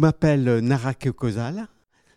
m'appelle Narak Kozal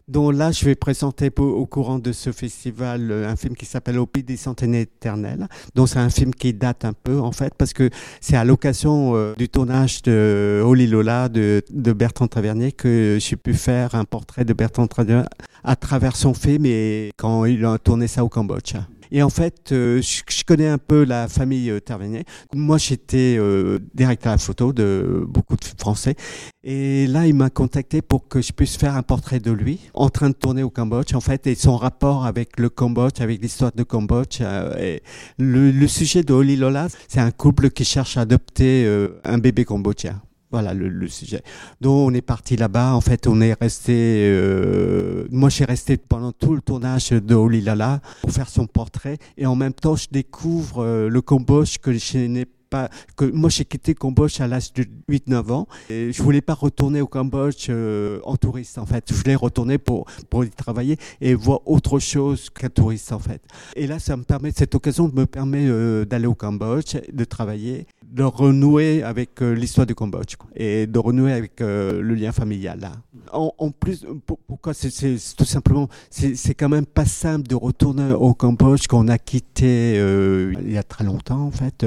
dont là je vais présenter au courant de ce festival euh, un film qui s'appelle Au pays des centenaires éternels. Donc c'est un film qui date un peu en fait parce que c'est à l'occasion euh, du tournage de Holy Lola de, de Bertrand Tavernier que j'ai pu faire un portrait de Bertrand Tavernier à travers son film et quand il a tourné ça au Cambodge. Et en fait, euh, je, connais un peu la famille euh, Tervenier. Moi, j'étais euh, directeur à la photo de beaucoup de Français. Et là, il m'a contacté pour que je puisse faire un portrait de lui en train de tourner au Cambodge, en fait, et son rapport avec le Cambodge, avec l'histoire de Cambodge. Et le, sujet de Oli Lola, c'est un couple qui cherche à adopter un bébé cambodgien. Voilà le, sujet. Donc on est parti là-bas. En fait, on est resté. Euh, moi, j'ai resté pendant tout le tournage de Olilala pour faire son portrait. Et en même temps, je découvre euh, le Cambodge que je n'ai pas. Que moi, j'ai quitté Cambodge à l'âge de 8-9 ans. Et je voulais pas retourner au Cambodge euh, en touriste. En fait, je voulais retourner pour pour y travailler et voir autre chose qu'un touriste. En fait. Et là, ça me permet cette occasion me permet d'aller au Cambodge, de travailler de renouer avec euh, l'histoire du Cambodge et de renouer avec euh, le lien familial. Là. En, plus, pourquoi c'est tout simplement, c'est quand même pas simple de retourner au Cambodge qu'on a quitté euh, il y a très longtemps en fait,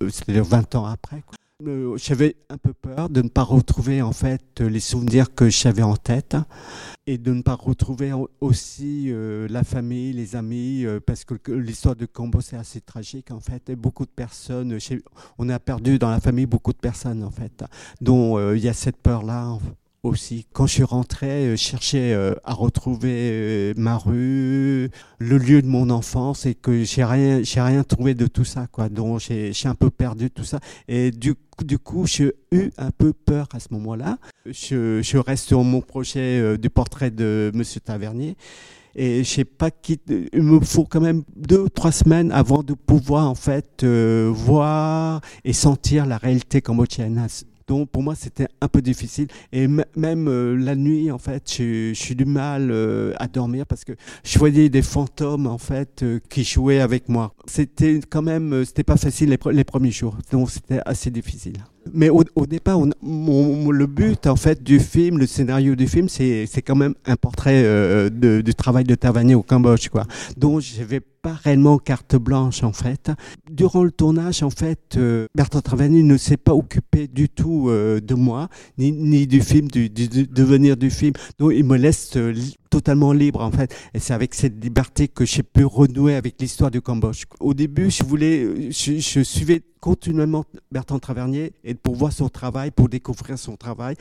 c'est-à-dire 20 ans après. J'avais un peu peur de ne pas retrouver en fait les souvenirs que j'avais en tête et de ne pas retrouver aussi euh, la famille, les amis, euh, parce que l'histoire de Combo c'est assez tragique en fait. Beaucoup de personnes, on a perdu dans la famille beaucoup de personnes en fait, dont euh, il y a cette peur là aussi. Quand je suis rentré, je cherchais à retrouver ma rue, le lieu de mon enfance et que j'ai rien, j'ai rien trouvé de tout ça quoi. Donc j'ai, un peu perdu tout ça et du du coup, j'ai eu un peu peur à ce moment-là. Je, reste sur mon projet euh, du portrait de Monsieur Tavernier. Et je sais pas qui, il me faut quand même deux ou trois semaines avant de pouvoir en fait euh, voir et sentir la réalité cambodgienne donc pour moi, c'était un peu difficile. Et même euh, la nuit, en fait, je, suis du mal euh, à dormir parce que je voyais des fantômes, en fait, euh, qui jouaient avec moi. C'était quand même, c'était pas facile les premiers jours. Donc c'était assez difficile. Mais au, départ, le but en fait du film, le scénario du film, c'est quand même un portrait euh, du travail de Tavernier au Cambodge, quoi. Donc je vais pas réellement carte blanche en fait. Durant le tournage, en fait, euh, Bertrand Tavernier ne s'est pas occupé du tout euh, de moi, ni, ni du film, du, devenir du film. Donc il me laisse totalement libre en fait. Et c'est avec cette liberté que j'ai pu renouer avec l'histoire du Cambodge. Au début, je voulais, je, suivais continuellement Bertrand Tavernier et pour voir son travail, pour découvrir son travail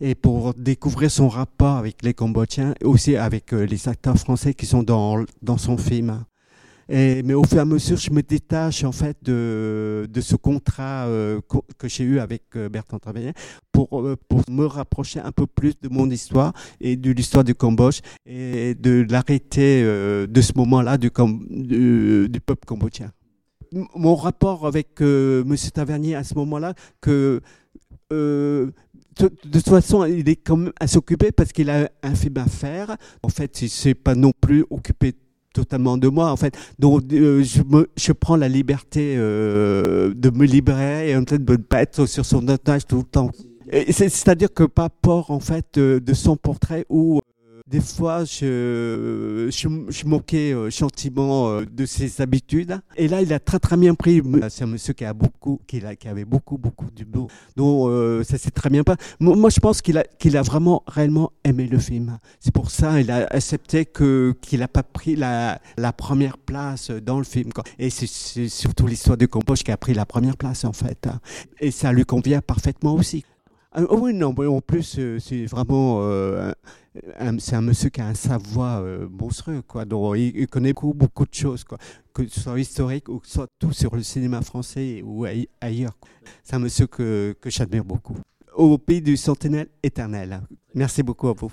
et pour découvrir son rapport avec les Cambodgiens et aussi avec euh, les acteurs français qui sont dans, dans son film. Mais au fur et à mesure, je me détache en fait de, ce contrat euh, que j'ai eu avec euh, Bertrand pour, euh, pour me rapprocher un peu plus de mon histoire et de l'histoire du Cambodge et de l'arrêter de ce moment-là du, peuple cambodgien. Mon rapport avec Monsieur Tavernier à ce moment-là, que de, toute façon, il est quand même à s'occuper parce qu'il a un film à faire. En fait, il ne s'est pas non plus occupé totalement de moi en fait. Donc euh, je, me, je prends la liberté euh, de me libérer et en fait de ne pas sur son otage tout le temps. C'est-à-dire que par rapport en fait de son portrait où des fois, je, je, moquais euh, gentiment euh, de ses habitudes. Et là, il a très très bien pris. C'est un monsieur qui a beaucoup, qui, avait beaucoup beaucoup d'humour. Donc euh, ça s'est très bien passé. Moi, je pense qu'il a qu'il vraiment réellement aimé le film. C'est pour ça il a accepté qu'il n'a pas pris la, première place dans le film. Et c'est surtout l'histoire du Cambodge qui a pris la première place en fait. Et ça lui convient parfaitement aussi. Ah, oui, non, en plus, c'est vraiment c'est un monsieur qui a un savoir euh, monstrueux, quoi. Donc, il, connaît beaucoup, beaucoup de choses, quoi. Que ce soit historique ou que ce soit tout sur le cinéma français ou ailleurs. C'est un monsieur que, que j'admire beaucoup. Au pays du centenaire éternel. Merci beaucoup à vous.